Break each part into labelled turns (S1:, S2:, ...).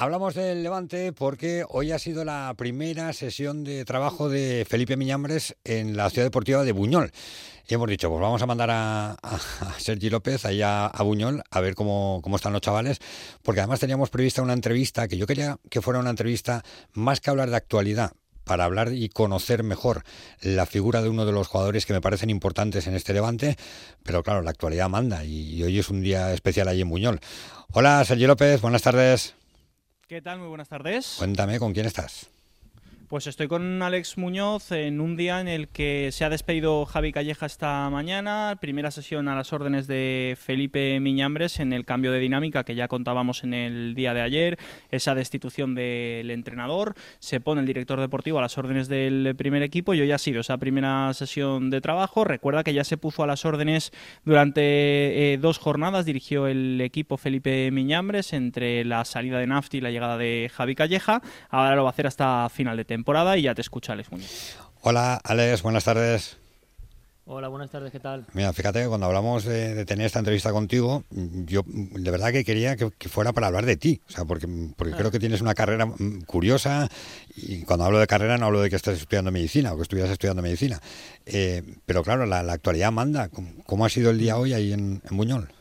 S1: Hablamos del Levante porque hoy ha sido la primera sesión de trabajo de Felipe Miñambres en la ciudad deportiva de Buñol. Y hemos dicho, pues vamos a mandar a, Sergi López allá a Buñol a ver cómo, cómo están los chavales, porque además teníamos prevista una entrevista que yo quería que fuera una entrevista más que hablar de actualidad, para hablar y conocer mejor la figura de uno de los jugadores que me parecen importantes en este Levante, pero claro, la actualidad manda y, hoy es un día especial allí en Buñol. Hola, Sergi López, buenas tardes.
S2: ¿Qué tal? Muy buenas tardes.
S1: Cuéntame, ¿con quién estás?
S2: Pues estoy con Alex Muñoz en un día en el que se ha despedido Javi Calleja esta mañana, primera sesión a las órdenes de Felipe Miñambres en el cambio de dinámica que ya contábamos en el día de ayer, esa destitución del entrenador, se pone el director deportivo a las órdenes del primer equipo y hoy ha sido esa primera sesión de trabajo. Recuerda que ya se puso a las órdenes durante eh, dos jornadas, dirigió el equipo Felipe Miñambres entre la salida de Nafti y la llegada de Javi Calleja, ahora lo va a hacer hasta final de temporada temporada y ya te escucha Alex Muñoz.
S1: Hola Alex, buenas tardes.
S3: Hola, buenas tardes, ¿qué tal?
S1: Mira, fíjate que cuando hablamos de, tener esta entrevista contigo, yo de verdad que quería que, fuera para hablar de ti, o sea, porque, porque creo que tienes una carrera mm, curiosa y cuando hablo de carrera no hablo de que estés estudiando medicina o que estuvieras estudiando medicina, eh, pero claro, la, actualidad manda. ¿Cómo, ha sido el día hoy ahí en, en Buñol?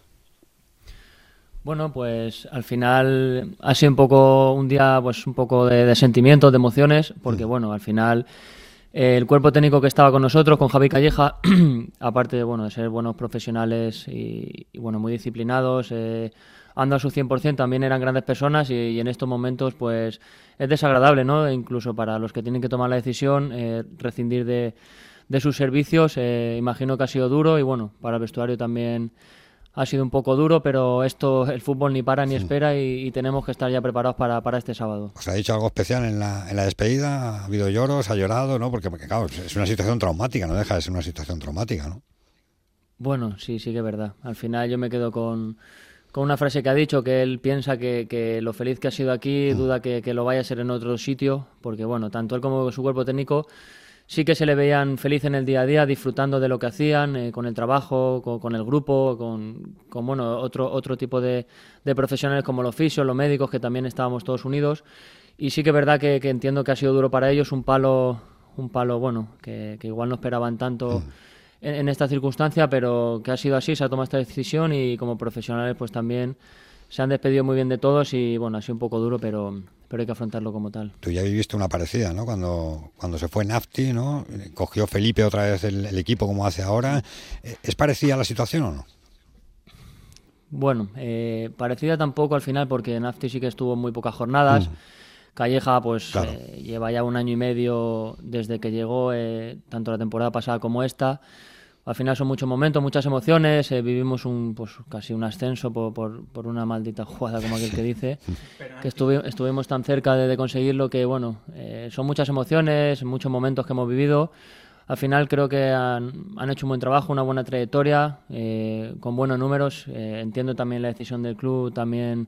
S3: Bueno, pues al final ha sido un poco un día, pues un poco de, sentimientos, de emociones, porque mm. bueno, al final el cuerpo técnico que estaba con nosotros, con Javi Calleja, aparte de bueno de ser buenos profesionales y, bueno muy disciplinados, eh, anda a su 100%, también eran grandes personas y, en estos momentos pues es desagradable, ¿no? Incluso para los que tienen que tomar la decisión, eh, rescindir de, de sus servicios, eh, imagino que ha sido duro y bueno, para el vestuario también ha sido un poco duro, pero esto, el fútbol ni para ni espera y, tenemos que estar ya preparados para, para este sábado.
S1: ¿Os ha dicho algo especial en la, en la despedida? ¿Ha habido lloros? ¿Ha llorado? ¿no? Porque, claro, es una situación traumática, no deja de ser una situación traumática, ¿no?
S3: Bueno, sí, sí que es verdad. Al final yo me quedo con, con una frase que ha dicho, que él piensa que, que lo feliz que ha sido aquí, mm. duda que, que lo vaya a ser en otro sitio, porque bueno, tanto él como su cuerpo técnico sí que se le veían feliz en el día a día, disfrutando de lo que hacían, eh, con el trabajo, con, el grupo, con, bueno, otro, otro tipo de, profesionales como los fisios, los médicos, que también estábamos todos unidos. Y sí que es verdad que, entiendo que ha sido duro para ellos, un palo, un palo bueno, que, igual no esperaban tanto mm. en, en, esta circunstancia, pero que ha sido así, se ha tomado esta decisión y como profesionales pues también se han despedido muy bien de todos y bueno, ha sido un poco duro, pero, pero hay que afrontarlo como tal.
S1: Tú ya viviste una parecida, ¿no? Cuando, cuando se fue Nafti, ¿no? Cogió Felipe otra vez el, equipo como hace ahora. ¿Es parecida la situación o no?
S3: Bueno, eh, parecida tampoco al final porque Nafti sí que estuvo muy pocas jornadas. Mm. Calleja pues eh, lleva ya un año y medio desde que llegó, eh, tanto la temporada pasada como esta al final son muchos momentos, muchas emociones, eh, vivimos un pues casi un ascenso por, por, una maldita jugada como aquel que dice, que estuvimos tan cerca de, conseguirlo que bueno, eh, son muchas emociones, muchos momentos que hemos vivido. Al final creo que han, hecho un buen trabajo, una buena trayectoria, eh, con buenos números. entiendo también la decisión del club, también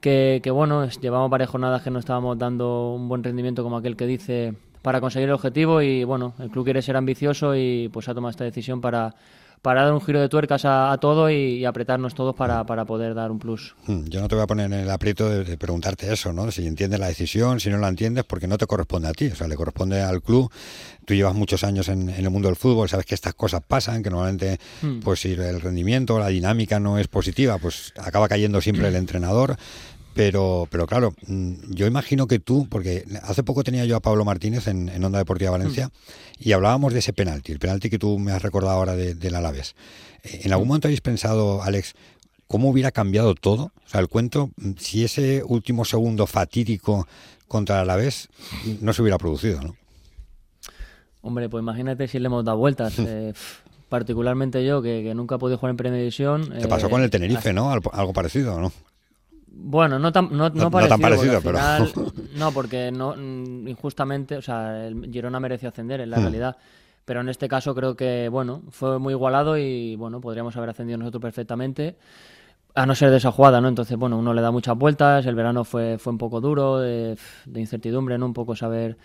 S3: que, que bueno, llevamos varias jornadas que no estábamos dando un buen rendimiento como aquel que dice para conseguir el objetivo y bueno, el club quiere ser ambicioso y pues ha tomado esta decisión para, para dar un giro de tuercas a, todo y, apretarnos todos para, para, poder dar un plus.
S1: Hmm, yo no te voy a poner en el aprieto de, preguntarte eso, ¿no? Si entiendes la decisión, si no la entiendes, porque no te corresponde a ti, o sea, le corresponde al club. Tú llevas muchos años en, el mundo del fútbol, sabes que estas cosas pasan, que normalmente, hmm. pues si el rendimiento, la dinámica no es positiva, pues acaba cayendo siempre el entrenador. Pero, pero claro, mm, yo imagino que tú, porque hace poco tenía yo a Pablo Martínez en, Onda Deportiva Valencia mm. y hablábamos de ese penalti, el penalti que tú me has recordado ahora de, del Alavés. Eh, ¿En algún momento habéis pensado, Alex, cómo hubiera cambiado todo? O sea, el cuento, mm, si ese último segundo fatídico contra el Alavés no se hubiera producido, ¿no?
S3: Hombre, pues imagínate si le hemos dado vueltas. Eh, particularmente yo, que, nunca he podido jugar en Primera División.
S1: Te pasó con el eh, Tenerife, ¿no? Algo parecido, ¿no?
S3: Bueno, no tan, no, no, parecido, pero... no, porque no, mm, injustamente, o sea, el Girona mereció ascender en la hmm. realidad. Pero en este caso creo que, bueno, fue muy igualado y, bueno, podríamos haber ascendido nosotros perfectamente, a no ser de esa jugada, ¿no? Entonces, bueno, uno le da muchas vueltas, el verano fue, fue un poco duro, de, incertidumbre, ¿no? Un poco saber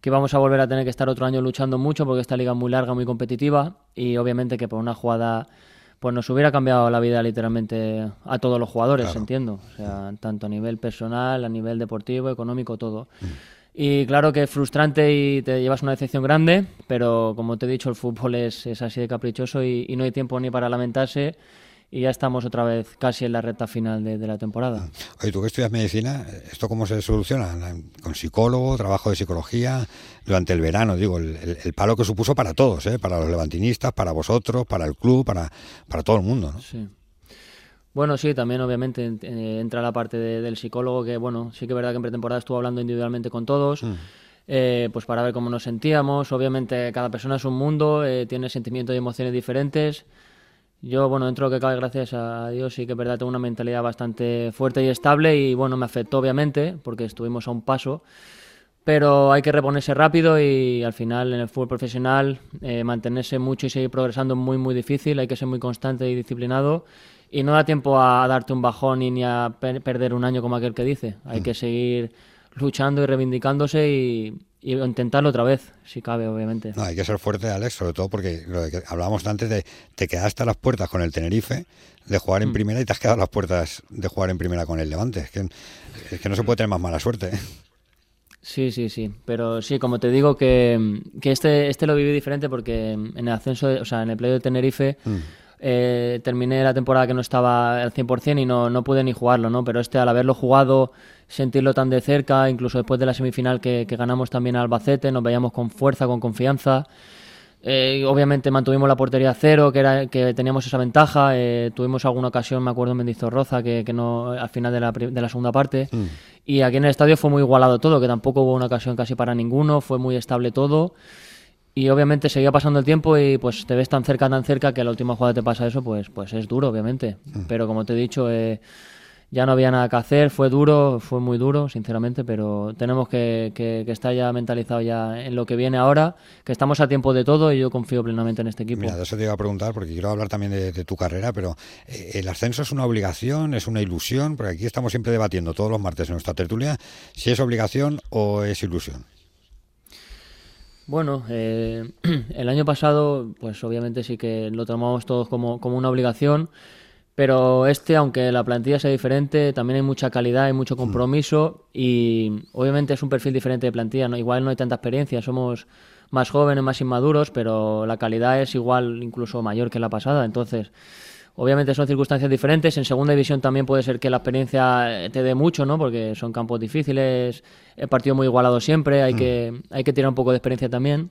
S3: que vamos a volver a tener que estar otro año luchando mucho porque esta liga es muy larga, muy competitiva y obviamente que por una jugada pues nos hubiera cambiado la vida literalmente a todos los jugadores, entiendo. O sea, tanto a nivel personal, a nivel deportivo, económico, todo. Mm. Y claro que es frustrante y te llevas una decepción grande, pero como te he dicho, el fútbol es, es así de caprichoso y, no hay tiempo ni para lamentarse y ya estamos otra vez casi en la recta final de, la temporada.
S1: Oye, tú que estudias medicina, ¿esto cómo se soluciona? ¿Con psicólogo, trabajo de psicología? Durante el verano, digo, el, palo que supuso para todos, ¿eh? para los levantinistas, para vosotros, para el club, para, para todo el mundo. ¿no?
S3: Sí. Bueno, sí, también obviamente eh, entra la parte del psicólogo, que bueno, sí que es verdad que en pretemporada estuvo hablando individualmente con todos, mm. eh, pues para ver cómo nos sentíamos. Obviamente cada persona es un mundo, eh, tiene sentimientos y emociones diferentes. Yo, bueno, dentro de lo que cabe, gracias a Dios, sí que es verdad, tengo una mentalidad bastante fuerte y estable y bueno, me afectó obviamente, porque estuvimos a un paso pero hay que reponerse rápido y al final en el fútbol profesional mantenerse mucho y seguir progresando es muy muy difícil, hay que ser muy constante y disciplinado y no da tiempo a darte un bajón ni a perder un año como aquel que dice. Hay mm. que seguir luchando y reivindicándose y, intentarlo otra vez, si cabe, obviamente.
S1: No, hay que ser fuerte, Alex, sobre todo porque lo que hablábamos antes de te quedaste a las puertas con el Tenerife de jugar en mm. primera y te has quedado a las puertas de jugar en primera con el Levante. Es que, es que no se puede tener más mala suerte. ¿eh?
S3: Sí, sí, sí. Pero sí, como te digo, que, que este, este lo viví diferente porque en el ascenso, o sea, en el play de Tenerife. Mm. Eh, terminé la temporada que no estaba al 100% y no, no pude ni jugarlo, ¿no? Pero este, al haberlo jugado, sentirlo tan de cerca, incluso después de la semifinal que, ganamos también a Albacete, nos veíamos con fuerza, con confianza. Eh, obviamente mantuvimos la portería cero, que era que teníamos esa ventaja. Eh, tuvimos alguna ocasión, me acuerdo en Mendizorroza, que, que no al final de la, de la segunda parte. Mm. Y aquí en el estadio fue muy igualado todo, que tampoco hubo una ocasión casi para ninguno, fue muy estable todo y obviamente seguía pasando el tiempo y pues te ves tan cerca, tan cerca que a la última jugada te pasa eso, pues, pues es duro, obviamente. Mm. Pero como te he dicho, eh, ya no había nada que hacer, fue duro, fue muy duro, sinceramente, pero tenemos que, que, estar ya mentalizado ya en lo que viene ahora, que estamos a tiempo de todo y yo confío plenamente en este equipo.
S1: Mira, de eso te iba a preguntar, porque quiero hablar también de, tu carrera, pero eh, ¿el ascenso es una obligación, es una ilusión? Porque aquí estamos siempre debatiendo todos los martes en nuestra tertulia si es obligación o es ilusión.
S3: Bueno, eh, el año pasado, pues obviamente sí que lo tomamos todos como, como, una obligación, pero este, aunque la plantilla sea diferente, también hay mucha calidad, hay mucho compromiso y obviamente es un perfil diferente de plantilla. ¿no? Igual no hay tanta experiencia, somos más jóvenes, más inmaduros, pero la calidad es igual, incluso mayor que la pasada. Entonces, Obviamente son circunstancias diferentes. En segunda división también puede ser que la experiencia te dé mucho, ¿no? Porque son campos difíciles, el partido muy igualado siempre, hay, mm. que, hay que tirar un poco de experiencia también.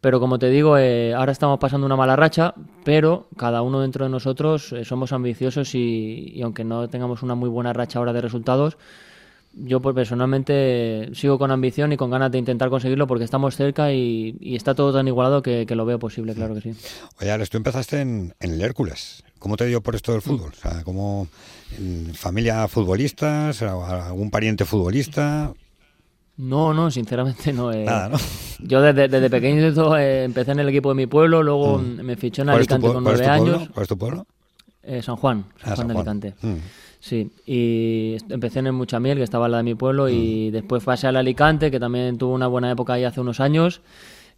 S3: Pero como te digo, eh, ahora estamos pasando una mala racha, pero cada uno dentro de nosotros eh, somos ambiciosos y, y, aunque no tengamos una muy buena racha ahora de resultados, yo pues, personalmente sigo con ambición y con ganas de intentar conseguirlo porque estamos cerca y, está todo tan igualado que, lo veo posible, claro que sí.
S1: Oye, Alex, tú empezaste en, el Hércules. ¿Cómo te dio por esto del fútbol? O sea, ¿cómo, ¿Familia futbolistas? ¿Algún pariente futbolista?
S3: No, no, sinceramente no. Eh. Nada, ¿no? Yo desde, desde pequeño eh, empecé en el equipo de mi pueblo, luego mm. me fichó en Alicante con nueve años.
S1: ¿Cuál es tu pueblo?
S3: Eh, San Juan, San, ah, Juan de Alicante. Mm. Sí, y empecé en el Muchamiel, que estaba al lado de mi pueblo, y mm. después pasé al Alicante, que también tuvo una buena época ahí hace unos años,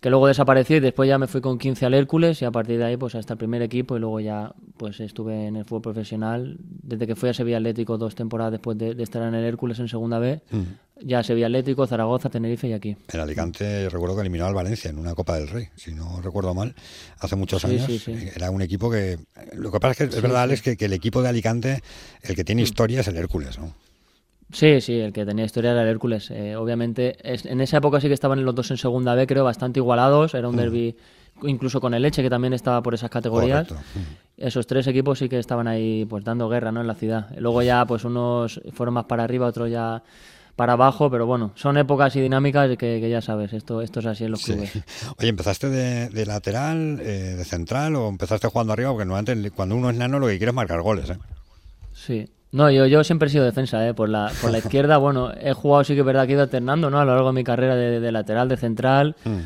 S3: que luego desapareció y después ya me fui con 15 al Hércules y a partir de ahí pues hasta el primer equipo y luego ya pues estuve en el fútbol profesional desde que fui a Sevilla Atlético dos temporadas después de, estar en el Hércules en segunda B mm. ya Sevilla Atlético, Zaragoza, Tenerife y aquí.
S1: En Alicante recuerdo que eliminó al Valencia en una Copa del Rey, si no recuerdo mal, hace muchos años. Era un equipo que... Lo que pasa es que es verdad, es que, que, el equipo de Alicante, el que tiene mm. historia es el Hércules, ¿no?
S3: Sí, sí, el que tenía historia era el Hércules. Eh, obviamente, en esa época sí que estaban los dos en segunda B, creo, bastante igualados. Era un mm. derby incluso con el Leche, que también estaba por esas categorías. Mm. Esos tres equipos sí que estaban ahí pues dando guerra ¿no? en la ciudad. Luego ya pues unos fueron más para arriba, otros ya para abajo, pero bueno, son épocas y dinámicas que, ya sabes, esto, esto es así en los clubes.
S1: Oye, ¿empezaste de, lateral, eh, de central o empezaste jugando arriba? Porque normalmente cuando uno es nano lo que quiere es marcar goles, ¿eh?
S3: Sí, no, yo, yo siempre he sido defensa, ¿eh? por, la, por la izquierda, bueno, he jugado sí que es verdad que he ido alternando, ¿no? A lo largo de mi carrera de, lateral, de central. Mm.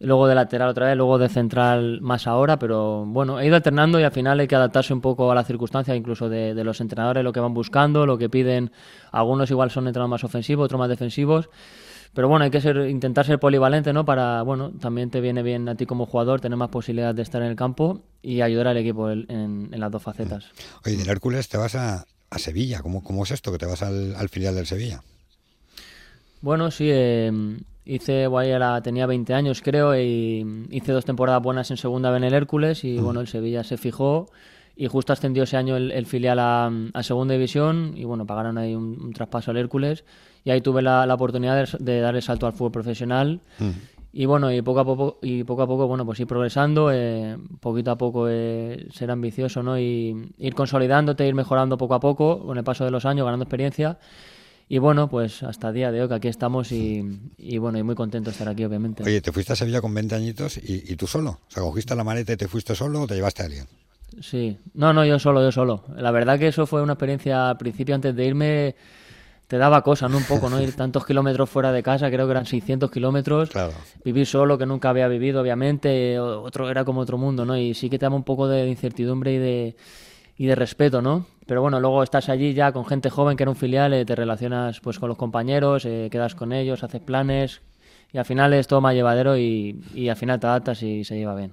S3: luego de lateral otra vez, luego de central más ahora, pero bueno, he ido alternando y al final hay que adaptarse un poco a las circunstancias, incluso de, los entrenadores, lo que van buscando, lo que piden. Algunos igual son entrenadores más ofensivos, otros más defensivos. Pero bueno, hay que ser, intentar ser polivalente, ¿no? Para, bueno, también te viene bien a ti como jugador tener más posibilidades de estar en el campo y ayudar al equipo en, las dos facetas.
S1: Oye, del Hércules te vas a, Sevilla. ¿Cómo, ¿Cómo, es esto que te vas al, al filial del Sevilla?
S3: Bueno, sí, eh, hice, la, tenía 20 años creo, y hice dos temporadas buenas en segunda en el Hércules y bueno, el Sevilla se fijó y justo ascendió ese año el, filial a, segunda división y bueno, pagaron ahí un, traspaso al Hércules y ahí tuve la, oportunidad de, dar el salto al fútbol profesional. Y bueno, y poco a poco, y poco a poco, bueno, pues ir progresando, eh, poquito a poco eh, ser ambicioso, ¿no? Y ir consolidándote, ir mejorando poco a poco, con el paso de los años, ganando experiencia y bueno, pues hasta el día de hoy que aquí estamos y, bueno, y muy contento de estar aquí, obviamente.
S1: Oye, te fuiste a Sevilla con 20 añitos y, tú solo. O sea, cogiste la maleta y te fuiste solo o te llevaste a alguien.
S3: Sí, no, no, yo solo, yo solo. La verdad que eso fue una experiencia al principio, antes de irme, te daba cosa, ¿no? Un poco, ¿no? Ir tantos kilómetros fuera de casa, creo que eran 600 kilómetros. Claro. Vivir solo, que nunca había vivido, obviamente, otro era como otro mundo, ¿no? Y sí que te daba un poco de incertidumbre y de y de respeto, ¿no? Pero bueno, luego estás allí ya con gente joven que era un filial, eh, te relacionas pues con los compañeros, eh, quedas con ellos, haces planes y al final es todo más llevadero y, y al final te adaptas y se lleva bien.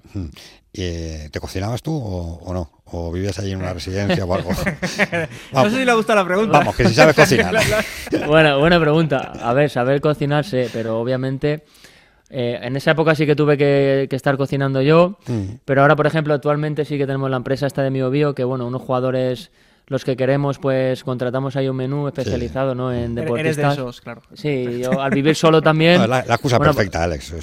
S1: Eh, ¿Te cocinabas tú o, no? ¿O vivías allí en una residencia o algo?
S2: no sé si le gusta la pregunta.
S1: Vamos, que si sabes cocinar.
S3: bueno, buena pregunta. A ver, saber cocinarse, pero obviamente eh, en esa época sí que tuve que, estar cocinando yo, mm. pero ahora, por ejemplo, actualmente sí que tenemos la empresa esta de mi Bio, que bueno, unos jugadores los que queremos, pues contratamos ahí un menú especializado ¿no? en deportistas.
S2: Eres de esos, claro.
S3: Sí, yo al vivir solo también...
S1: la, excusa perfecta, Alex.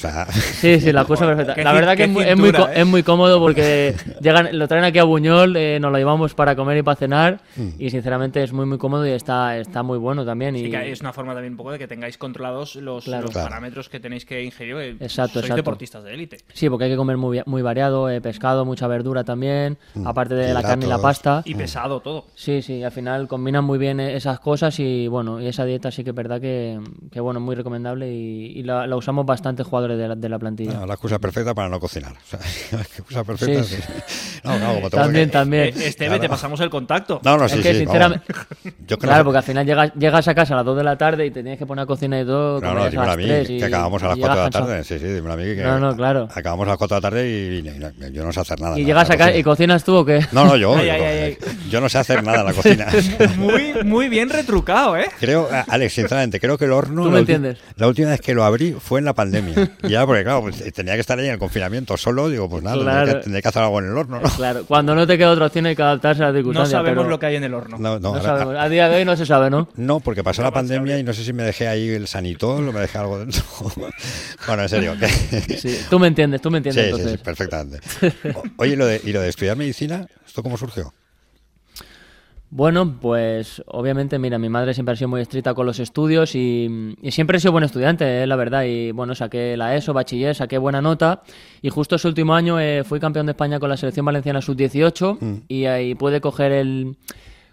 S3: Sí, sí, la excusa perfecta. La verdad que es muy, es, muy, ¿eh? es muy, cómodo porque llegan, lo traen aquí a Buñol, eh, nos lo llevamos para comer y para cenar mm. y sinceramente es muy muy cómodo y está, está muy bueno también. Y...
S2: es una forma también un poco de que tengáis controlados los, parámetros que tenéis que ingerir. Eh,
S3: exacto,
S2: sois deportistas de élite.
S3: Sí, porque hay que comer muy, muy variado, pescado, mucha verdura también, mm. aparte de la carne y la pasta.
S2: Y pesado todo.
S3: Sí, sí, al final combinan muy bien esas cosas y bueno, y esa dieta sí que es verdad que, que bueno, muy recomendable y, la, usamos bastante jugadores de la, de la plantilla.
S1: la excusa perfecta para no cocinar. la excusa perfecta. Sí,
S3: también, también.
S2: Eh, Esteve, te pasamos el contacto.
S1: No, no, sí,
S3: que, sinceramente, claro, porque al final llegas, llegas a casa a las 2 de la tarde y te tienes que poner a cocinar y todo.
S1: No, no, dímelo a, mí, que acabamos a las 4 de la tarde. Sí, sí, dímelo a mí que
S3: no, no, claro.
S1: acabamos a las 4 de la tarde y, yo no sé hacer nada.
S3: ¿Y llegas a casa y cocinas tú o qué?
S1: No, no, yo. yo no sé hacer nada en la cocina.
S2: muy, muy bien retrucado, ¿eh?
S1: Creo, Alex, sinceramente, creo que el horno.
S3: ¿Tú me entiendes?
S1: La última vez que lo abrí fue en la pandemia. ya, porque claro, pues, tenía que estar ahí en el confinamiento solo. Digo, pues nada, tendría, que, hacer algo en el horno, ¿no?
S3: Claro, cuando no te queda otra opción hay que adaptarse a las circunstancias.
S2: No sabemos lo que hay en el horno.
S3: No, no, sabemos. A día de hoy no se sabe, ¿no?
S1: No, porque pasó la pandemia y no sé si me dejé ahí el sanitol o me dejé algo dentro. bueno, en serio.
S3: sí, tú me entiendes, tú me entiendes. entonces.
S1: sí, perfectamente. Oye, lo de, ¿y lo de estudiar medicina? ¿Esto cómo surgió?
S3: Bueno, pues obviamente, mira, mi madre siempre ha sido muy estricta con los estudios y, siempre he sido buen estudiante, eh, la verdad. Y bueno, saqué la ESO, bachiller, saqué buena nota. Y justo ese último año eh, fui campeón de España con la selección valenciana sub-18 mm. y ahí pude coger el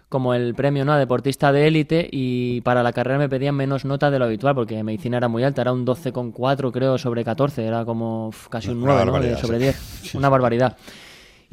S3: como el premio ¿no? deportista de élite y para la carrera me pedían menos nota de lo habitual porque medicina era muy alta, era un 12,4 creo sobre 14, era como casi un 9 ¿no? sobre 10, una barbaridad.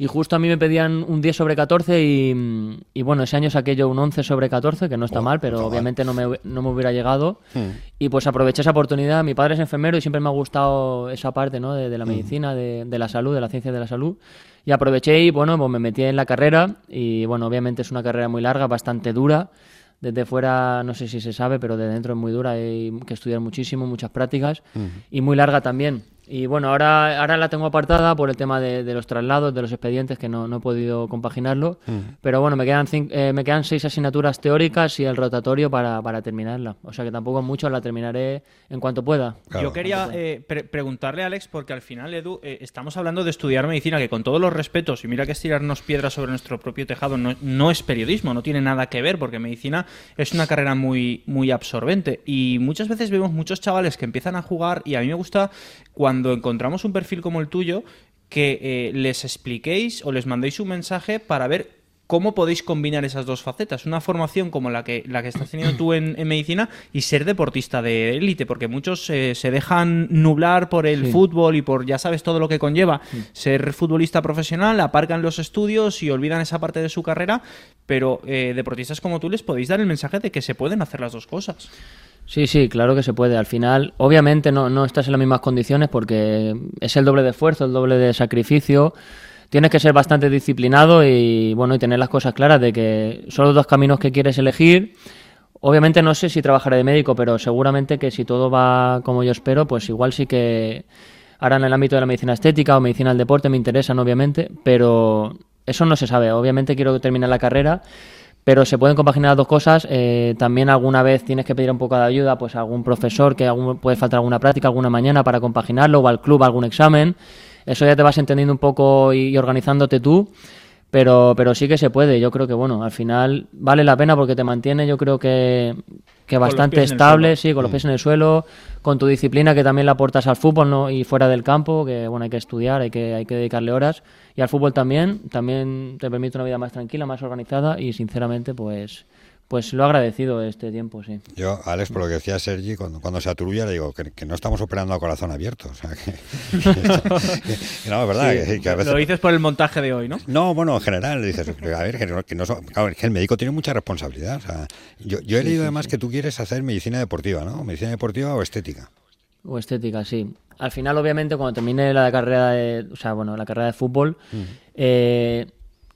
S3: Y justo a mí me pedían un 10 sobre 14 y, bueno, ese año saqué yo un 11 sobre 14, que no está mal, pero obviamente no me, no me, hubiera llegado. Hmm. Y pues aproveché esa oportunidad. Mi padre es enfermero y siempre me ha gustado esa parte ¿no? de, la hmm. medicina, de, de, la salud, de la ciencia de la salud. Y aproveché y bueno, pues me metí en la carrera y bueno, obviamente es una carrera muy larga, bastante dura. Desde fuera no sé si se sabe, pero de dentro es muy dura, hay que estudiar muchísimo, muchas prácticas hmm. y muy larga también. Y bueno, ahora, ahora la tengo apartada por el tema de, los traslados, de los expedientes, que no, no he podido compaginarlo. Mm. Pero bueno, me quedan, eh, me quedan seis asignaturas teóricas y el rotatorio para, para, terminarla. O sea que tampoco es mucho, la terminaré en cuanto pueda.
S2: Yo quería eh, preguntarle a Alex, porque al final, Edu, eh, estamos hablando de estudiar medicina, que con todos los respetos, y mira que estirarnos piedras sobre nuestro propio tejado no, no es periodismo, no tiene nada que ver, porque medicina es una carrera muy, muy absorbente. Y muchas veces vemos muchos chavales que empiezan a jugar, y a mí me gusta cuando encontramos un perfil como el tuyo, que eh, les expliquéis o les mandéis un mensaje para ver ¿cómo podéis combinar esas dos facetas? Una formación como la que, la que estás teniendo tú en, medicina y ser deportista de élite, porque muchos eh, se dejan nublar por el fútbol y por ya sabes todo lo que conlleva ser futbolista profesional, aparcan los estudios y olvidan esa parte de su carrera, pero eh, deportistas como tú les podéis dar el mensaje de que se pueden hacer las dos cosas.
S3: Sí, sí, claro que se puede. Al final, obviamente no, no estás en las mismas condiciones porque es el doble de esfuerzo, el doble de sacrificio. Tienes que ser bastante disciplinado y bueno y tener las cosas claras de que son los dos caminos que quieres elegir. Obviamente no sé si trabajaré de médico, pero seguramente que si todo va como yo espero, pues igual sí que ahora en el ámbito de la medicina estética o medicina del deporte me interesan obviamente, pero eso no se sabe. Obviamente quiero terminar la carrera pero se pueden compaginar las dos cosas. Eh, también alguna vez tienes que pedir un poco de ayuda pues a algún profesor que puede faltar alguna práctica alguna mañana para compaginarlo o al club algún examen. Eso ya te vas entendiendo un poco y, organizándote tú. Pero, pero sí que se puede. Yo creo que, bueno, al final vale la pena porque te mantiene, yo creo que, que bastante estable, sí, con los mm. pies en el suelo, con tu disciplina que también la aportas al fútbol ¿no? y fuera del campo, que, bueno, hay que estudiar, hay que, hay que dedicarle horas y al fútbol también, también te permite una vida más tranquila, más organizada y sinceramente pues pues lo he agradecido este tiempo, sí.
S1: Yo, Alex, por lo que decía Sergi, cuando, cuando se aturulla le digo que, no estamos operando a corazón abierto. O sea, que, no, es verdad. que,
S2: a veces... Lo dices por el montaje de hoy, ¿no?
S1: No, bueno, en general, dices, a ver, que, no, que el médico tiene mucha responsabilidad. O sea, yo, yo he leído además que tú quieres hacer medicina deportiva, ¿no? Medicina deportiva o estética.
S3: O estética, sí al final, obviamente, cuando termine la carrera de, o sea, bueno, la carrera de fútbol, eh,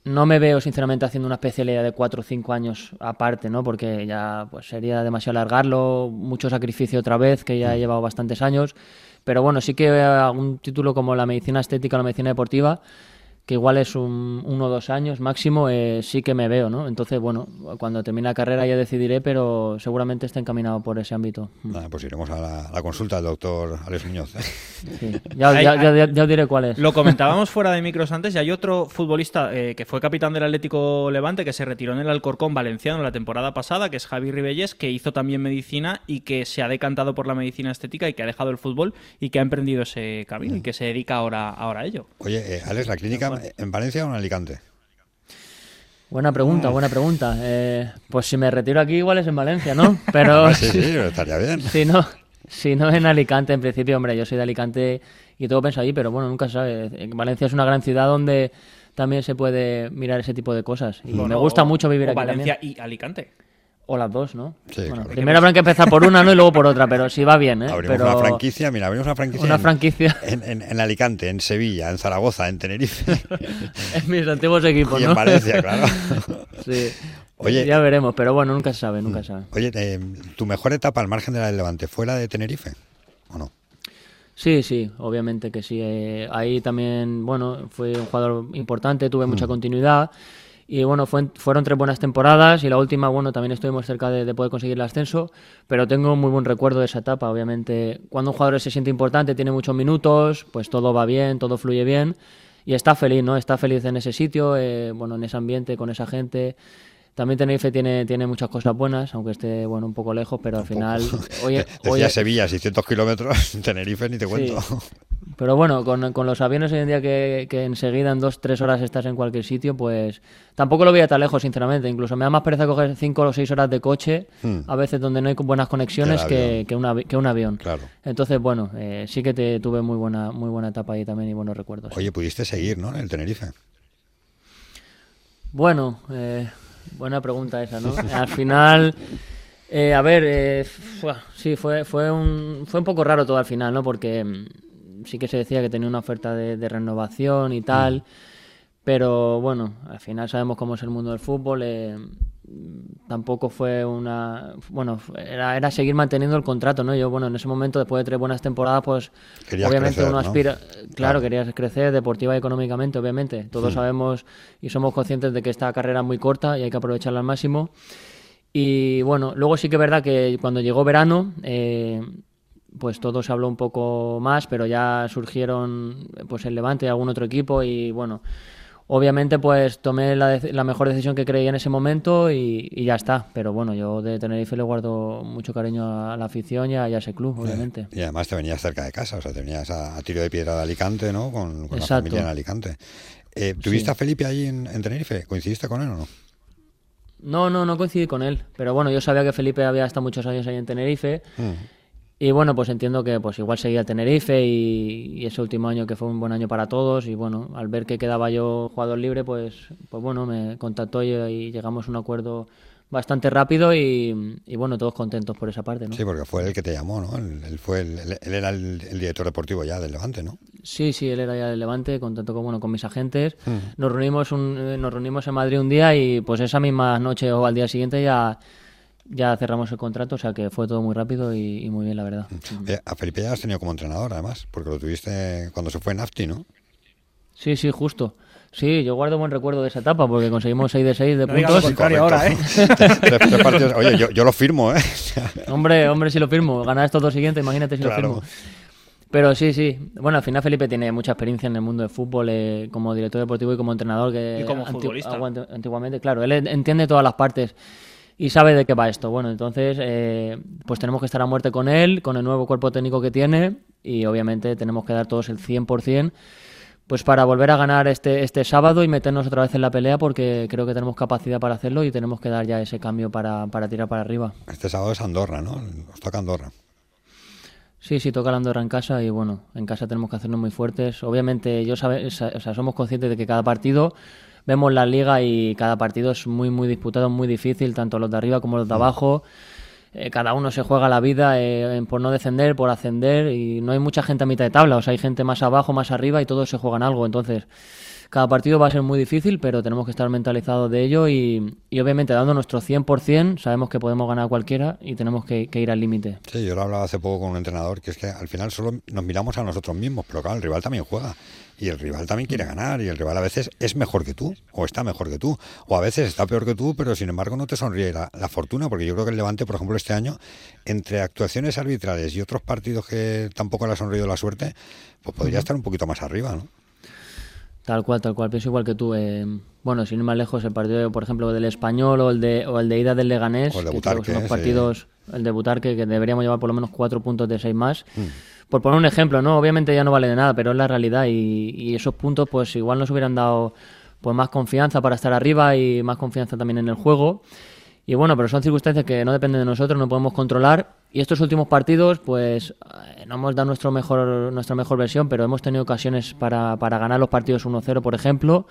S3: no me veo, sinceramente, haciendo una especialidad de cuatro o cinco años aparte, ¿no? Porque ya pues, sería demasiado alargarlo, mucho sacrificio otra vez, que ya he llevado bastantes años. Pero bueno, sí que algún título como la medicina estética o la medicina deportiva que igual es un, uno o dos años máximo, eh, sí que me veo, ¿no? Entonces, bueno, cuando termine la carrera ya decidiré, pero seguramente está encaminado por ese ámbito.
S1: pues iremos a la, consulta del doctor Alex Muñoz.
S3: ¿eh? Ya, ya, os diré cuál es.
S2: Lo comentábamos fuera de micros antes y hay otro futbolista eh, que fue capitán del Atlético Levante que se retiró en el Alcorcón valenciano la temporada pasada, que es Javi Ribelles, que hizo también medicina y que se ha decantado por la medicina estética y que ha dejado el fútbol y que ha emprendido ese camino y que se dedica ahora, ahora a ello.
S1: Oye, Alex, la clínica ¿En Valencia o en Alicante?
S3: Buena pregunta, buena pregunta. Eh, pues si me retiro aquí igual es en Valencia, ¿no? Pero
S1: sí, sí, estaría bien.
S3: Si no, si no en Alicante, en principio, hombre, yo soy de Alicante y todo pensado ahí, pero bueno, nunca se sabe. Valencia es una gran ciudad donde también se puede mirar ese tipo de cosas. Y me gusta mucho vivir aquí
S2: Valencia y Alicante.
S3: O las dos, ¿no? primero habrán que empezar por una, ¿no? Y luego por otra, pero sí va bien, ¿eh?
S1: Abrimos una franquicia, mira, abrimos una franquicia.
S3: Una
S1: en,
S3: franquicia.
S1: En, Alicante, en Sevilla, en Zaragoza, en Tenerife.
S3: en mis antiguos equipos,
S1: y en Valencia, claro.
S3: sí. Oye, ya veremos, pero bueno, nunca se sabe, nunca se sabe.
S1: Oye, eh, ¿tu mejor etapa al margen de la del Levante fue la de Tenerife o no?
S3: Sí, sí, obviamente que sí. Eh, ahí también, bueno, fue un jugador importante, tuve mucha mm. continuidad. Y bueno, fueron tres buenas temporadas y la última, bueno, también estuvimos cerca de, poder conseguir el ascenso, pero tengo muy buen recuerdo de esa etapa. Obviamente, cuando un jugador se siente importante, tiene muchos minutos, pues todo va bien, todo fluye bien y está feliz, ¿no? Está feliz en ese sitio, eh, bueno, en ese ambiente, con esa gente. También Tenerife tiene, tiene muchas cosas buenas, aunque esté bueno un poco lejos, pero al final.
S1: Oye, Decía Sevilla, 600 kilómetros, Tenerife ni te cuento.
S3: Pero bueno, con, con, los aviones hoy en día que, que, enseguida en dos, tres horas estás en cualquier sitio, pues tampoco lo veía tan lejos, sinceramente. Incluso me da más pereza coger cinco o seis horas de coche, hmm. a veces donde no hay buenas conexiones, que, que, una, que un avión.
S1: Claro.
S3: Entonces, bueno, eh, sí que te, tuve muy buena, muy buena etapa ahí también y buenos recuerdos.
S1: Oye, pudiste seguir, ¿no? En el Tenerife.
S3: Bueno, eh, Buena pregunta esa, ¿no? Al final, eh, a ver, eh, sí, fue, fue, un, fue un poco raro todo al final, ¿no? Porque mm, sí que se decía que tenía una oferta de, renovación y tal, mm. Pero bueno, al final sabemos cómo es el mundo del fútbol. Eh, tampoco fue una bueno era, era seguir manteniendo el contrato no yo bueno en ese momento después de tres buenas temporadas pues obviamente uno aspira claro, querías crecer deportiva y económicamente obviamente. Todos sabemos y somos conscientes de que esta carrera es muy corta y hay que aprovecharla al máximo. Y bueno luego sí que es verdad que cuando llegó verano eh, pues todo se habló un poco más pero ya surgieron pues el Levante y algún otro equipo y bueno obviamente pues tomé la, la, mejor decisión que creí en ese momento y, y, ya está. Pero bueno, yo de Tenerife le guardo mucho cariño a la afición y a, ese club, obviamente.
S1: Y además te venías cerca de casa, o sea, te venías a, tiro de piedra de Alicante, ¿no? Con, con la familia en Alicante. Eh, ¿Tuviste a Felipe allí en, Tenerife? ¿Coincidiste con él o no?
S3: No, no, no coincidí con él. Pero bueno, yo sabía que Felipe había estado muchos años ahí en Tenerife. Mm. Y bueno, pues entiendo que pues igual seguía Tenerife y, ese último año que fue un buen año para todos y bueno, al ver que quedaba yo jugador libre, pues, pues bueno, me contactó y, llegamos a un acuerdo bastante rápido y, bueno, todos contentos por esa parte, ¿no?
S1: Sí, porque fue el que te llamó, ¿no? Él, fue él era el, director deportivo ya del Levante, ¿no?
S3: Sí, sí, él era ya del Levante, contento con, bueno, con mis agentes. Mm. Nos reunimos un, eh, nos reunimos en Madrid un día y pues esa misma noche o al día siguiente ya ya cerramos el contrato, o sea que fue todo muy rápido y, muy bien, la verdad.
S1: a Felipe ya has tenido como entrenador, además, porque lo tuviste cuando se fue en Nafti, ¿no?
S3: Sí, sí, justo. Sí, yo guardo buen recuerdo de esa etapa porque conseguimos 6 de 6 de puntos.
S2: ahora, ¿eh?
S1: Oye, yo, lo firmo, ¿eh?
S3: hombre, hombre, si lo firmo. Ganar estos dos siguientes, imagínate si lo firmo. Pero sí, sí. Bueno, al final Felipe tiene mucha experiencia en el mundo del fútbol eh, como director deportivo y como entrenador. Que
S2: y como futbolista.
S3: Antiguamente, claro. Él entiende todas las partes y sabe de qué va esto. Bueno, entonces, eh, pues tenemos que estar a muerte con él, con el nuevo cuerpo técnico que tiene y obviamente tenemos que dar todos el 100% pues para volver a ganar este, este sábado y meternos otra vez en la pelea porque creo que tenemos capacidad para hacerlo y tenemos que dar ya ese cambio para, para tirar para arriba.
S1: Este sábado es Andorra, ¿no? Nos toca Andorra.
S3: Sí, sí, toca la Andorra en casa y bueno, en casa tenemos que hacernos muy fuertes. Obviamente, yo sabe, o sea, somos conscientes de que cada partido vemos la liga y cada partido es muy, muy disputado, muy difícil, tanto los de arriba como los de abajo. Eh, cada uno se juega la vida eh, por no descender, por ascender y no hay mucha gente a mitad de tabla, o sea, hay gente más abajo, más arriba y todos se juegan algo. Entonces, cada partido va a ser muy difícil, pero tenemos que estar mentalizados de ello y, obviamente dando nuestro 100% sabemos que podemos ganar cualquiera y tenemos que, ir al límite.
S1: Sí, yo lo hablaba hace poco con un entrenador que es que al final solo nos miramos a nosotros mismos, pero claro, el rival también juega y el rival también quiere ganar y el rival a veces es mejor que tú o está mejor que tú o a veces está peor que tú pero sin embargo no te sonríe la, fortuna porque yo creo que el Levante por ejemplo este año entre actuaciones arbitrales y otros partidos que tampoco le ha sonreído la suerte pues podría estar un poquito más arriba ¿no?
S3: Tal cual, tal cual. Pienso igual que tú. Eh, bueno, sin ir más lejos, el partido, por ejemplo, del Español o el de, o el de ida del Leganés,
S1: o el de Butarque,
S3: que son los partidos, el de Butarque, que deberíamos llevar por lo menos cuatro puntos de seis más. Mm por poner un ejemplo, ¿no? Obviamente ya no vale de nada, pero es la realidad y, esos puntos pues igual nos hubieran dado pues más confianza para estar arriba y más confianza también en el juego. Y bueno, pero son circunstancias que no dependen de nosotros, no podemos controlar. Y estos últimos partidos, pues eh, no hemos dado nuestro mejor, nuestra mejor versión, pero hemos tenido ocasiones para, para ganar los partidos 1-0, por ejemplo.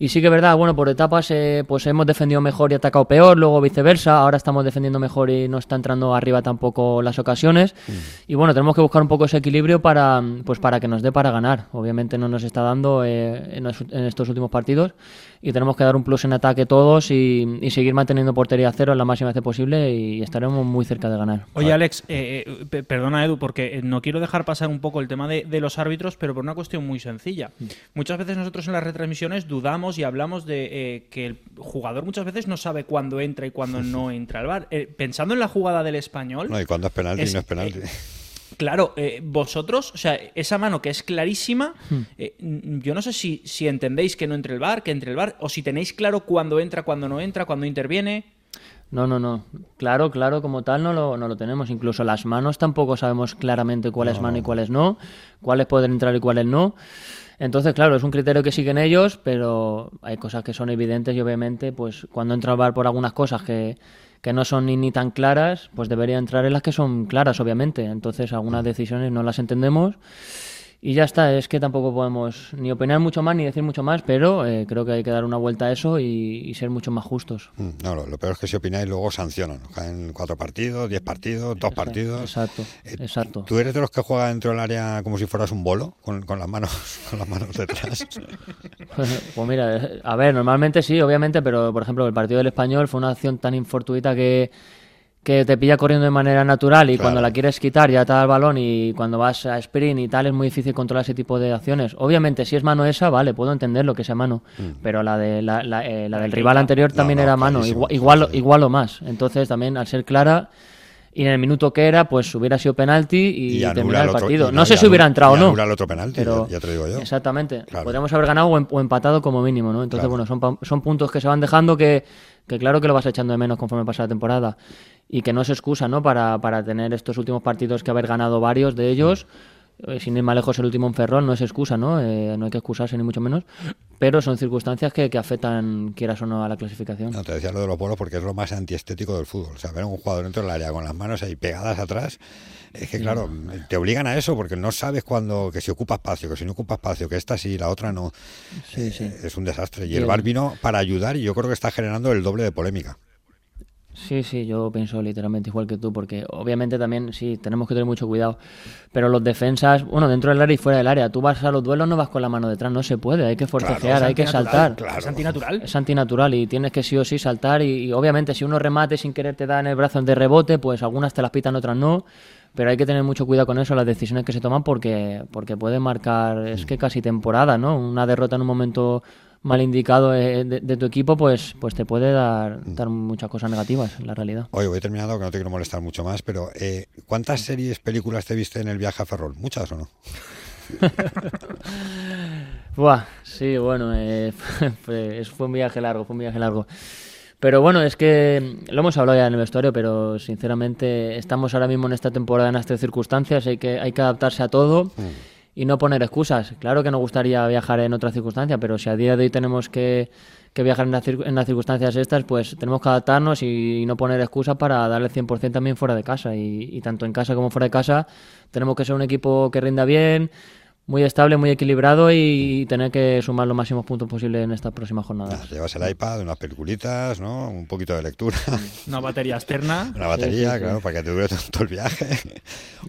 S3: Y sí que es verdad, bueno, por etapas eh, pues hemos defendido mejor y atacado peor, luego viceversa, ahora estamos defendiendo mejor y no está entrando arriba tampoco las ocasiones. Mm. Y bueno, tenemos que buscar un poco ese equilibrio para, pues para que nos dé para ganar. Obviamente no nos está dando eh, en, estos últimos partidos y tenemos que dar un plus en ataque todos y, seguir manteniendo portería cero en la máxima vez posible y estaremos muy cerca de ganar.
S2: Oye Alex, eh, perdona Edu, porque no quiero dejar pasar un poco el tema de, de los árbitros, pero por una cuestión muy sencilla. Mm. Muchas veces nosotros en las retransmisiones dudamos y hablamos de eh, que el jugador muchas veces no sabe cuándo entra y cuándo no entra al bar. Eh, pensando en la jugada del español.
S1: No, y cuándo es penalti y no es penalti. Eh,
S2: claro, vosotros, o sea, esa mano que es clarísima, hmm. yo no sé si, si entendéis que no entre el bar, que entre el bar, o si tenéis claro cuándo entra, cuándo no entra, cuándo interviene.
S3: No, no, no. Claro, claro, como tal no lo, no lo tenemos. Incluso las manos tampoco sabemos claramente cuál es mano y cuáles no, cuáles pueden entrar y cuáles no. Entonces, claro, es un criterio que siguen ellos, pero hay cosas que son evidentes y obviamente, pues cuando entra al bar por algunas cosas que, que no son ni, ni tan claras, pues debería entrar en las que son claras, obviamente. Entonces, algunas decisiones no las entendemos y ya está, es que tampoco podemos ni opinar mucho más ni decir mucho más, pero eh, creo que hay que dar una vuelta a eso y, ser mucho más justos.
S1: Mm, no, lo, peor es que si opináis luego sancionan. Caen cuatro partidos, diez partidos, dos partidos.
S3: Exacto, eh, exacto.
S1: ¿Tú eres de los que juega dentro del área como si fueras un bolo, con, con las manos con las manos detrás?
S3: pues mira, a ver, normalmente sí, obviamente, pero por ejemplo el partido del español fue una acción tan infortuita que que te pilla corriendo de manera natural y cuando la quieres quitar ya te da el balón y cuando vas a sprint y tal es muy difícil controlar ese tipo de acciones. Obviamente si es mano esa, vale, puedo entender lo que sea mano, mm. pero la de la, eh, del rival anterior también era mano, igual, igual, igual o más. Entonces también al ser clara y en el minuto que era, pues hubiera sido penalti y, terminar el, partido. no, sé si hubiera entrado o no.
S1: el otro penalti, pero, ya, te digo yo.
S3: Exactamente. Podríamos haber ganado o, empatado como mínimo, ¿no? Entonces, bueno, son, son puntos que se van dejando que, que claro que lo vas echando de menos conforme pasa la temporada y que no es excusa, ¿no? Para, para tener estos últimos partidos que haber ganado varios de ellos. Eh, sin ir más lejos el último en Ferrol no es excusa, ¿no? Eh, no hay que excusarse ni mucho menos, pero son circunstancias que, que, afectan, quieras o no, a la clasificación.
S1: No, te decía lo de los polos porque es lo más antiestético del fútbol. O sea, ver a un jugador dentro del área con las manos ahí pegadas atrás, es que claro, te obligan a eso porque no sabes cuándo, que si ocupa espacio, que si no ocupa espacio, que esta sí, la otra no.
S3: Sí, sí.
S1: es un desastre. Y el VAR vino para ayudar y yo creo que está generando el doble de polémica.
S3: Sí, sí, yo pienso literalmente igual que tú, porque obviamente también sí, tenemos que tener mucho cuidado. Pero los defensas, bueno, dentro del área y fuera del área, tú vas a los duelos, no vas con la mano detrás, no se puede, hay que forcejear, hay que saltar.
S2: Es antinatural.
S3: Es antinatural y tienes que sí o sí saltar. Y, obviamente, si uno remate sin querer te da en el brazo de rebote, pues algunas te las pitan, otras no. Pero hay que tener mucho cuidado con eso, las decisiones que se toman, porque, porque puede marcar, es que casi temporada, ¿no? Una derrota en un momento mal indicado de, tu equipo, pues, pues te puede dar, dar muchas cosas negativas en la realidad.
S1: Oye, voy terminando, que no te quiero molestar mucho más, pero eh, ¿cuántas series, películas te viste en el viaje a Ferrol? ¿Muchas o no?
S3: Buah, sí, bueno, eh, fue, fue un viaje largo, fue un viaje largo. Pero bueno, es que lo hemos hablado ya en el vestuario, pero sinceramente estamos ahora mismo en esta temporada en estas circunstancias, hay que, hay que adaptarse a todo. Mm y no poner excusas. Claro que nos gustaría viajar en otra circunstancia, pero si a día de hoy tenemos que, viajar en, las circunstancias estas, pues tenemos que adaptarnos y, no poner excusas para darle el 100% también fuera de casa. Y, tanto en casa como fuera de casa tenemos que ser un equipo que rinda bien, muy estable, muy equilibrado y tener que sumar los máximos puntos posibles en esta próxima jornada.
S1: llevas el iPad, unas peliculitas, ¿no? Un poquito de lectura.
S2: Una batería externa.
S1: Una batería, claro, para que te dure todo el viaje.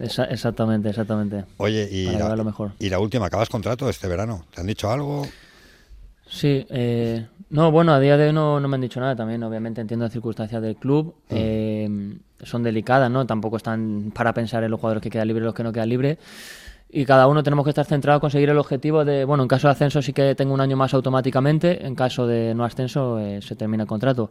S3: exactamente, exactamente.
S1: Oye, y la, lo mejor. y la última, ¿acabas contrato este verano? ¿Te han dicho algo?
S3: Sí, eh, no, bueno, a día de hoy no, me han dicho nada también, obviamente entiendo las circunstancias del club, mm. eh, son delicadas, ¿no? Tampoco están para pensar en los jugadores que quedan libres y los que no quedan libres y cada uno tenemos que estar centrados en conseguir el objetivo de, bueno, en caso de ascenso sí que tengo un año más automáticamente, en caso de no ascenso eh, se termina el contrato.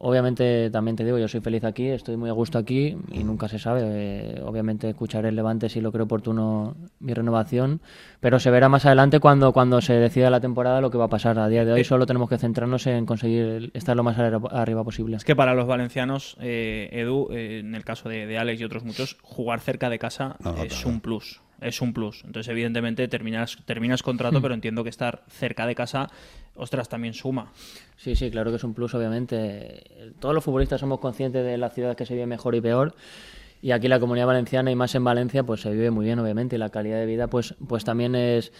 S3: Obviamente también te digo, yo soy feliz aquí, estoy muy a gusto aquí y nunca se sabe. Eh, obviamente escucharé el Levante si lo creo oportuno mi renovación, pero se verá más adelante cuando, cuando se decida la temporada lo que va a pasar. A día de hoy solo tenemos que centrarnos en conseguir estar lo más arriba posible.
S2: Es que para los valencianos, eh, Edu, en el caso de, Alex y otros muchos, jugar cerca de casa es un plus es un plus. Entonces, evidentemente, terminas, terminas contrato, hmm. pero entiendo que estar cerca de casa, ostras, también suma.
S3: Sí, sí, claro que es un plus, obviamente. Todos los futbolistas somos conscientes de las ciudades que se vive mejor y peor. Y aquí la comunidad valenciana y más en Valencia, pues se vive muy bien, obviamente. Y la calidad de vida, pues, pues también es,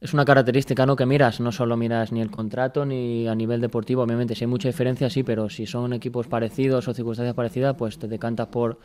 S3: es una característica ¿no? que miras. No solo miras ni el contrato ni a nivel deportivo. Obviamente, si hay mucha diferencia, sí, pero si son equipos parecidos o circunstancias parecidas, pues te decantas por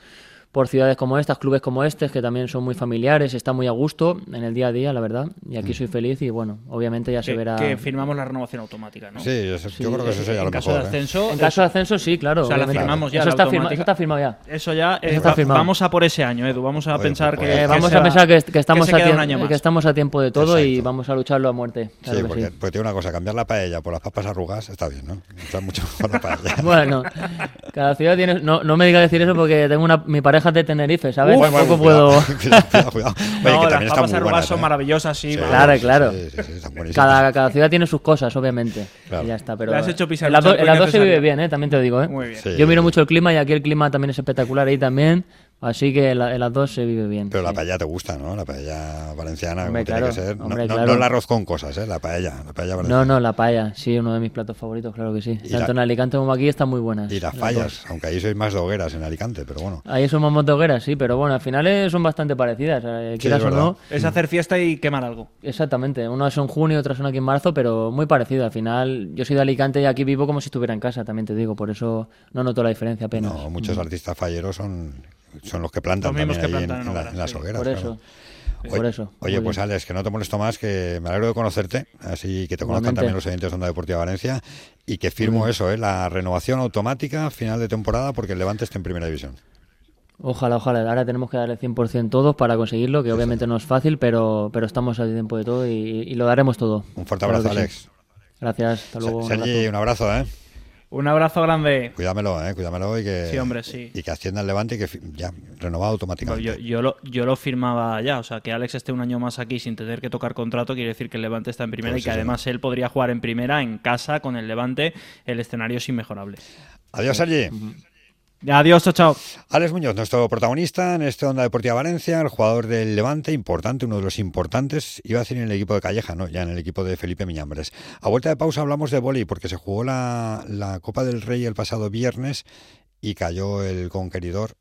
S3: por ciudades como estas, clubes como este, que también son muy familiares, está muy a gusto en el día a día, la verdad. Y aquí mm. soy feliz y bueno, obviamente ya se verá.
S2: Que firmamos la renovación automática, ¿no?
S1: Sí, yo, creo que eso sería lo
S2: en caso De
S1: ¿eh?
S2: ascenso,
S3: En caso de ascenso, sí, claro.
S2: O sea, la firmamos ya.
S3: Eso está, eso está, firmado ya.
S2: Eso ya. Eh, vamos a por ese año, Edu. Vamos a pensar pues, que.
S3: Eh, vamos a pensar que, estamos a tiempo, que estamos a tiempo de todo y vamos a lucharlo a muerte.
S1: sí, porque, pues tiene una cosa, cambiar la paella por las papas arrugas está bien, ¿no? Está mucho mejor la paella.
S3: bueno, cada ciudad tiene. No, no me digas decir eso porque tengo una. Mi pareja de Tenerife, ¿sabes?
S2: Uf,
S3: bueno, poco puedo.
S2: Cuidado, cuidado, no, las papas arrugadas son ¿eh? maravillosas, sí.
S3: claro, claro. cada, cada, ciudad tiene sus cosas, obviamente. Y ya está. Pero
S2: has hecho pisar
S3: en las dos se vive bien, ¿eh? también te digo. ¿eh? Muy bien. Yo miro mucho el clima y aquí el clima también es espectacular ahí también. Así que en, las dos se vive bien.
S1: Pero la paella te gusta, ¿no? La paella valenciana, tiene que ser. no, el arroz con cosas, ¿eh? La paella, la paella
S3: No, no, la paella, sí, uno de mis platos favoritos, claro que sí. Tanto en Alicante como aquí están muy buenas.
S1: Y las fallas, aunque ahí sois más de hogueras en Alicante, pero bueno.
S3: Ahí somos más de hogueras, sí, pero bueno, al final son bastante parecidas, eh, quieras o no.
S2: Es hacer fiesta y quemar algo.
S3: Exactamente, unas son en junio, otras son aquí en marzo, pero muy parecido. Al final, yo soy de Alicante y aquí vivo como si estuviera en casa, también te digo, por eso no noto la diferencia apenas.
S1: No, muchos mm. artistas falleros son son los que plantan también ahí en, las hogueras.
S3: Por eso.
S1: Oye,
S3: por eso.
S1: Oye, pues Alex, que no te molesto más, que me alegro de conocerte, así que te conozcan también los oyentes de Onda Deportiva Valencia y que firmo eso, ¿eh? la renovación automática final de temporada porque el Levante esté en primera división.
S3: Ojalá, ojalá. Ahora tenemos que dar el 100% todos para conseguirlo, que obviamente no es fácil, pero, pero estamos al tiempo de todo y, lo daremos todo.
S1: Un fuerte abrazo, Alex.
S3: Gracias, hasta luego.
S1: Sergi, un abrazo, ¿eh?
S2: Un abrazo grande.
S1: Cuídamelo, ¿eh? Cuídamelo y que,
S2: sí, hombre, sí.
S1: y que ascienda el Levante y que ya renovado automáticamente.
S2: yo, lo, yo lo firmaba ya, o sea, que Alex esté un año más aquí sin tener que tocar contrato quiere decir que el Levante está en primera pues y que además él podría jugar en primera en casa con el Levante. El escenario es inmejorable.
S1: Adiós, allí.
S2: Adiós, chao, chao.
S1: Alex Muñoz, nuestro protagonista en este Onda Deportiva Valencia, el jugador del Levante, importante, uno de los importantes, iba a decir en el equipo de Calleja, no, ya en el equipo de Felipe Miñambres. A vuelta de pausa hablamos de boli, porque se jugó la, la Copa del Rey el pasado viernes y cayó el conqueridor